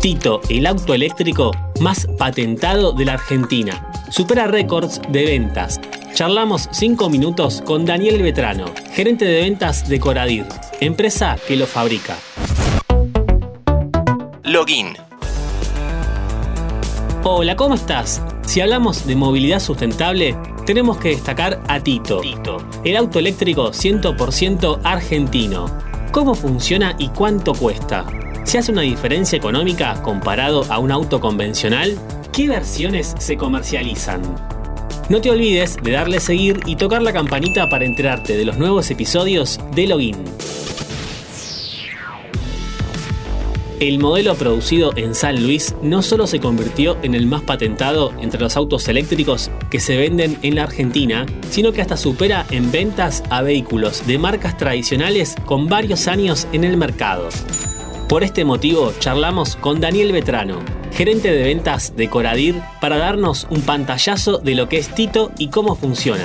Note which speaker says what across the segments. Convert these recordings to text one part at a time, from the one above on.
Speaker 1: Tito, el auto eléctrico más patentado de la Argentina. Supera récords de ventas. Charlamos 5 minutos con Daniel Vetrano, gerente de ventas de Coradir, empresa que lo fabrica.
Speaker 2: Login.
Speaker 1: Hola, ¿cómo estás? Si hablamos de movilidad sustentable, tenemos que destacar a Tito, Tito el auto eléctrico 100% argentino. ¿Cómo funciona y cuánto cuesta? ¿Se hace una diferencia económica comparado a un auto convencional? ¿Qué versiones se comercializan? No te olvides de darle seguir y tocar la campanita para enterarte de los nuevos episodios de Login. El modelo producido en San Luis no solo se convirtió en el más patentado entre los autos eléctricos que se venden en la Argentina, sino que hasta supera en ventas a vehículos de marcas tradicionales con varios años en el mercado. Por este motivo, charlamos con Daniel Vetrano, gerente de ventas de Coradir, para darnos un pantallazo de lo que es Tito y cómo funciona.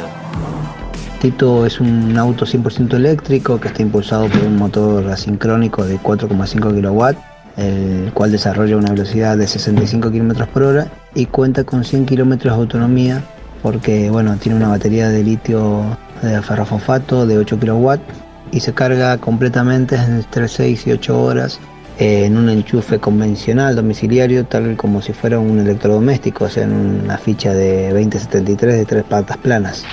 Speaker 3: Tito es un auto 100% eléctrico que está impulsado por un motor asincrónico de 4,5 kW, el cual desarrolla una velocidad de 65 km por hora y cuenta con 100 km de autonomía porque bueno, tiene una batería de litio de ferrofosfato de 8 kW y se carga completamente entre 6 y 8 horas en un enchufe convencional domiciliario, tal como si fuera un electrodoméstico, o sea, en una ficha de 2073 de tres patas planas.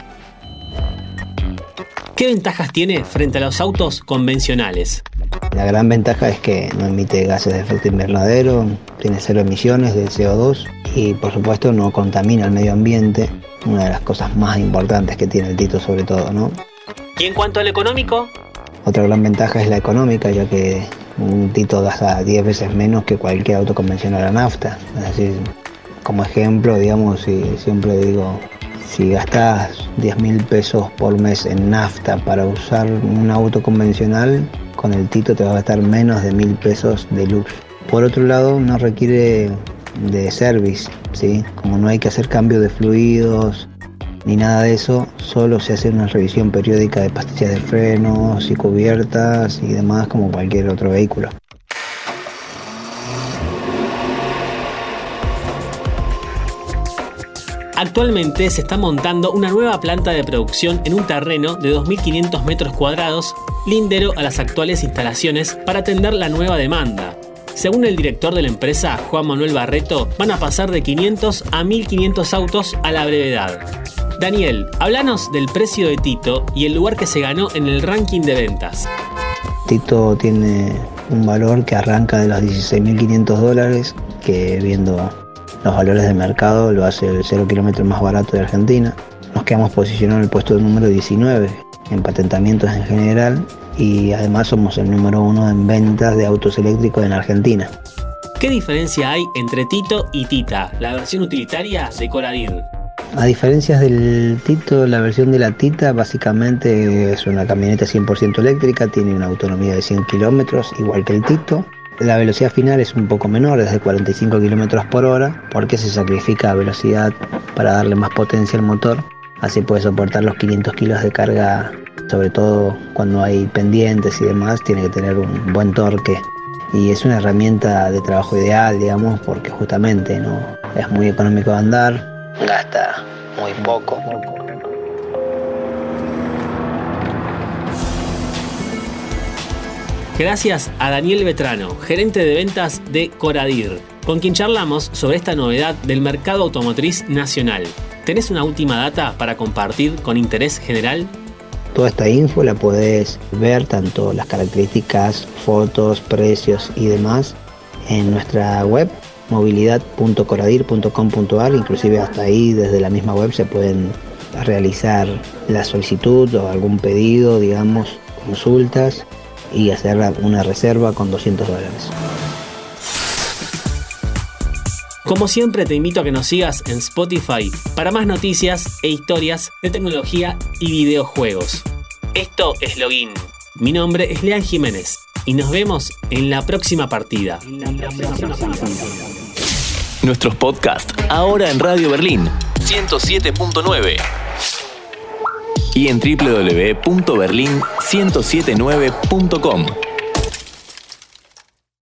Speaker 1: ¿Qué ventajas tiene frente a los autos convencionales?
Speaker 3: La gran ventaja es que no emite gases de efecto invernadero, tiene cero emisiones de CO2 y por supuesto no contamina el medio ambiente, una de las cosas más importantes que tiene el Tito sobre todo, ¿no?
Speaker 1: ¿Y en cuanto al económico?
Speaker 3: Otra gran ventaja es la económica, ya que un Tito gasta 10 veces menos que cualquier auto convencional a nafta. Decir, como ejemplo, digamos, si siempre digo, si gastas 10 mil pesos por mes en nafta para usar un auto convencional, con el Tito te va a gastar menos de mil pesos de luz. Por otro lado, no requiere de service, ¿sí? como no hay que hacer cambio de fluidos, ni nada de eso, solo se hace una revisión periódica de pastillas de frenos y cubiertas y demás como cualquier otro vehículo.
Speaker 1: Actualmente se está montando una nueva planta de producción en un terreno de 2.500 metros cuadrados, lindero a las actuales instalaciones para atender la nueva demanda. Según el director de la empresa, Juan Manuel Barreto, van a pasar de 500 a 1.500 autos a la brevedad. Daniel, háblanos del precio de Tito y el lugar que se ganó en el ranking de ventas.
Speaker 3: Tito tiene un valor que arranca de los 16.500 dólares, que viendo los valores de mercado lo hace el 0 kilómetro más barato de Argentina. Nos quedamos posicionados en el puesto número 19 en patentamientos en general y además somos el número uno en ventas de autos eléctricos en Argentina.
Speaker 1: ¿Qué diferencia hay entre Tito y Tita, la versión utilitaria de Coradir?
Speaker 3: A diferencia del Tito, la versión de la Tita básicamente es una camioneta 100% eléctrica, tiene una autonomía de 100 kilómetros, igual que el Tito. La velocidad final es un poco menor, es de 45 kilómetros por hora, porque se sacrifica velocidad para darle más potencia al motor. Así puede soportar los 500 kilos de carga, sobre todo cuando hay pendientes y demás, tiene que tener un buen torque. Y es una herramienta de trabajo ideal, digamos, porque justamente no es muy económico de andar, gasta muy poco.
Speaker 1: Gracias a Daniel Vetrano, gerente de ventas de Coradir, con quien charlamos sobre esta novedad del mercado automotriz nacional. ¿Tenés una última data para compartir con interés general?
Speaker 3: Toda esta info la podés ver, tanto las características, fotos, precios y demás, en nuestra web movilidad.coradir.com.ar, inclusive hasta ahí desde la misma web se pueden realizar la solicitud o algún pedido, digamos, consultas y hacer una reserva con 200 dólares.
Speaker 1: Como siempre te invito a que nos sigas en Spotify para más noticias e historias de tecnología y videojuegos. Esto es Login. Mi nombre es Lean Jiménez y nos vemos en la próxima partida.
Speaker 2: Nuestros podcasts ahora en Radio Berlín 107.9 y en www.berlin1079.com.